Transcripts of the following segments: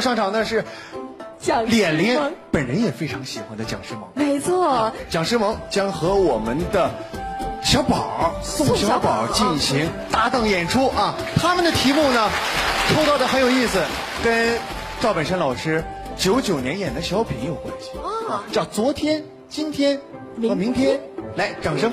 要上场的是脸脸本人也非常喜欢的蒋诗萌。没错，蒋诗萌将和我们的小宝宋小宝宝进行搭档演出啊。他们的题目呢，抽到的很有意思，跟赵本山老师九九年演的小品有关系哦啊，叫昨天、今天和明明天。来，掌声。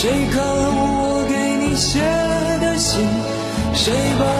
谁看了我给你写的信？谁把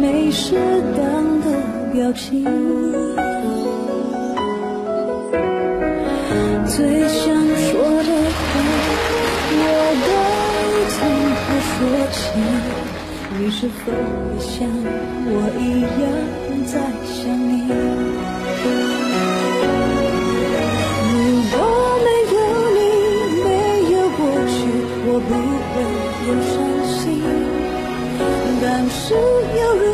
没适当的表情。最想说的话，我都从头说起。你是否也像我一样在想你？是有人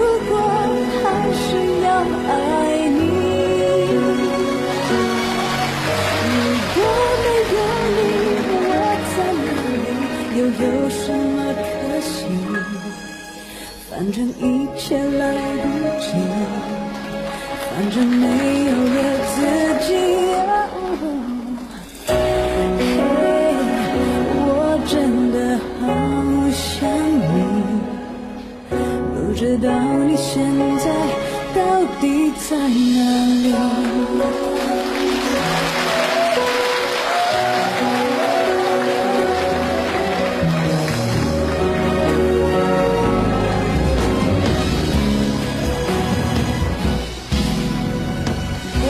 不知道你现在到底在哪里？嘿，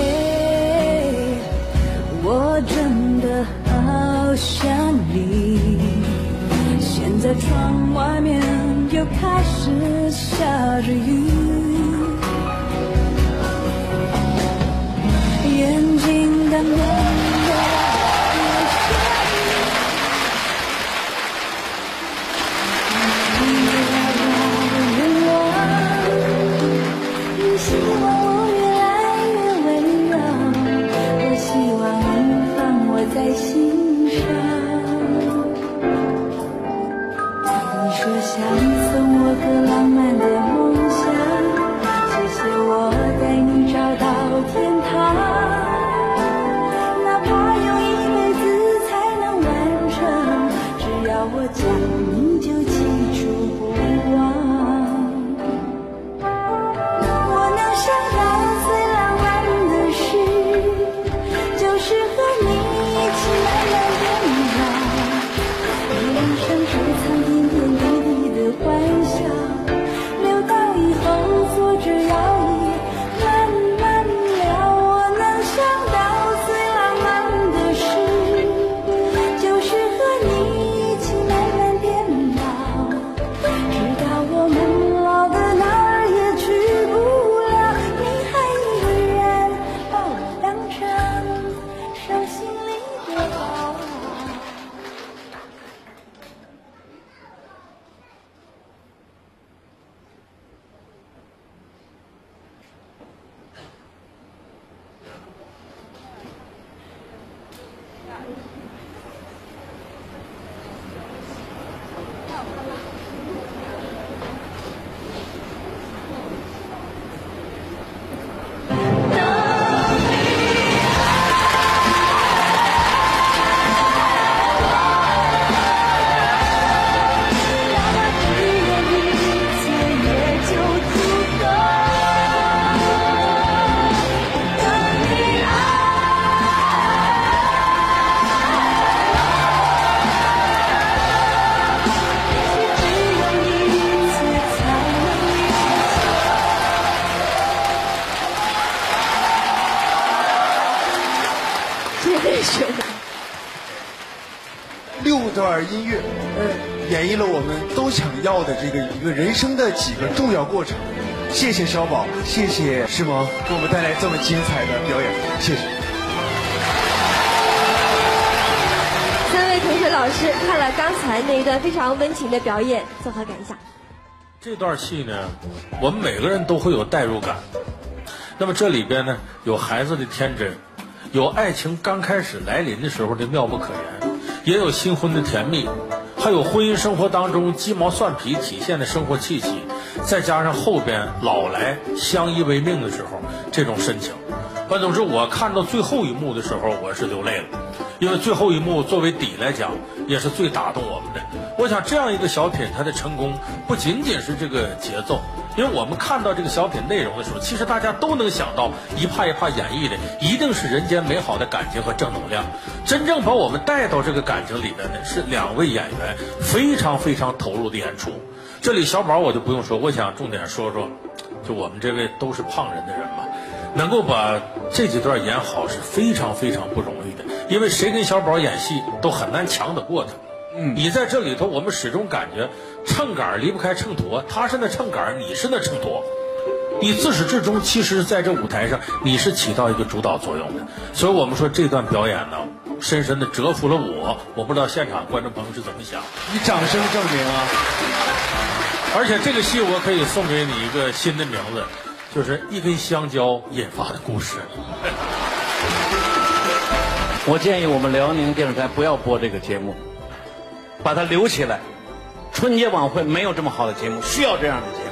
我真的好想你。现在窗外面。又开始下着雨，眼睛干干的，你越来越希望我这位是六段音乐，嗯，演绎了我们都想要的这个一个人生的几个重要过程。谢谢小宝，谢谢诗萌给我们带来这么精彩的表演，谢谢。三位同学老师看了刚才那一段非常温情的表演，作何感想？这段戏呢，我们每个人都会有代入感。那么这里边呢，有孩子的天真，有爱情刚开始来临的时候的妙不可言，也有新婚的甜蜜，还有婚姻生活当中鸡毛蒜皮体现的生活气息，再加上后边老来相依为命的时候这种深情。反总之，我看到最后一幕的时候，我是流泪了，因为最后一幕作为底来讲，也是最打动我们的。我想这样一个小品，它的成功不仅仅是这个节奏，因为我们看到这个小品内容的时候，其实大家都能想到一帕一帕演绎的一定是人间美好的感情和正能量。真正把我们带到这个感情里边的是两位演员非常非常投入的演出。这里小宝我就不用说，我想重点说说，就我们这位都是胖人的人嘛，能够把这几段演好是非常非常不容易的，因为谁跟小宝演戏都很难强得过他。嗯，你在这里头，我们始终感觉秤杆离不开秤砣，他是那秤杆，你是那秤砣。你自始至终，其实在这舞台上，你是起到一个主导作用的。所以我们说这段表演呢，深深的折服了我。我不知道现场观众朋友是怎么想。以掌声证明啊！而且这个戏我可以送给你一个新的名字，就是一根香蕉引发的故事。我建议我们辽宁电视台不要播这个节目。把它留起来，春节晚会没有这么好的节目，需要这样的节目。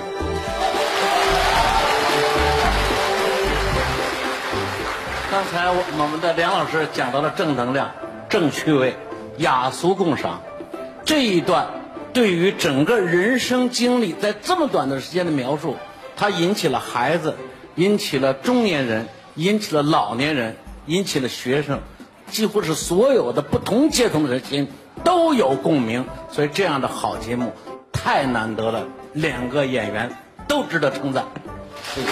刚才我我们的梁老师讲到了正能量、正趣味、雅俗共赏，这一段对于整个人生经历在这么短的时间的描述，它引起了孩子，引起了中年人，引起了老年人，引起了学生，几乎是所有的不同阶层的人心。都有共鸣，所以这样的好节目太难得了。两个演员都值得称赞。谢谢。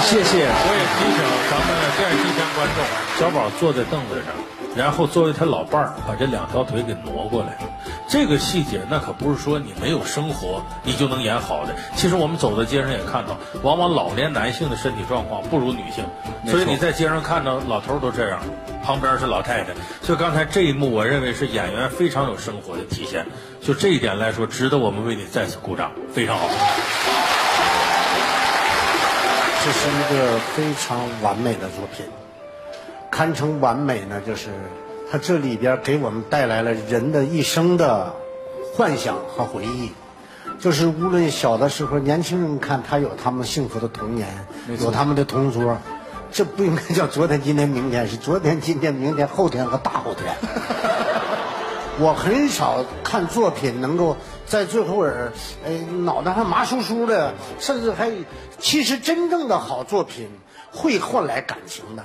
谢谢。我也提醒咱们电视机前观众，小宝坐在凳子上，然后作为他老伴儿，把这两条腿给挪过来。这个细节那可不是说你没有生活你就能演好的。其实我们走在街上也看到，往往老年男性的身体状况不如女性，所以你在街上看到老头都这样。旁边是老太太，所以刚才这一幕，我认为是演员非常有生活的体现。就这一点来说，值得我们为你再次鼓掌，非常好。这是一个非常完美的作品，堪称完美呢。就是它这里边给我们带来了人的一生的幻想和回忆。就是无论小的时候，年轻人看他有他们幸福的童年，有他们的同桌。这不应该叫昨天、今天、明天，是昨天、今天、明天、后天和大后天。我很少看作品能够在最后儿，呃，脑袋还麻酥酥的，甚至还，其实真正的好作品会换来感情的。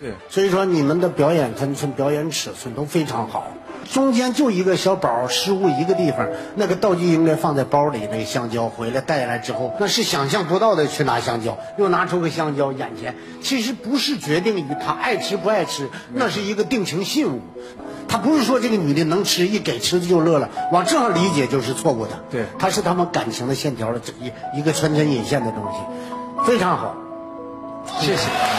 对，所以说你们的表演分寸、表演尺寸都非常好。中间就一个小宝失误一个地方，那个道具应该放在包里。那个香蕉回来带来之后，那是想象不到的去拿香蕉，又拿出个香蕉眼前。其实不是决定于他爱吃不爱吃，那是一个定情信物。他不是说这个女的能吃，一给吃的就乐了，往这样理解就是错误的。对，他是他们感情的线条的一一个穿针引线的东西，非常好。谢谢。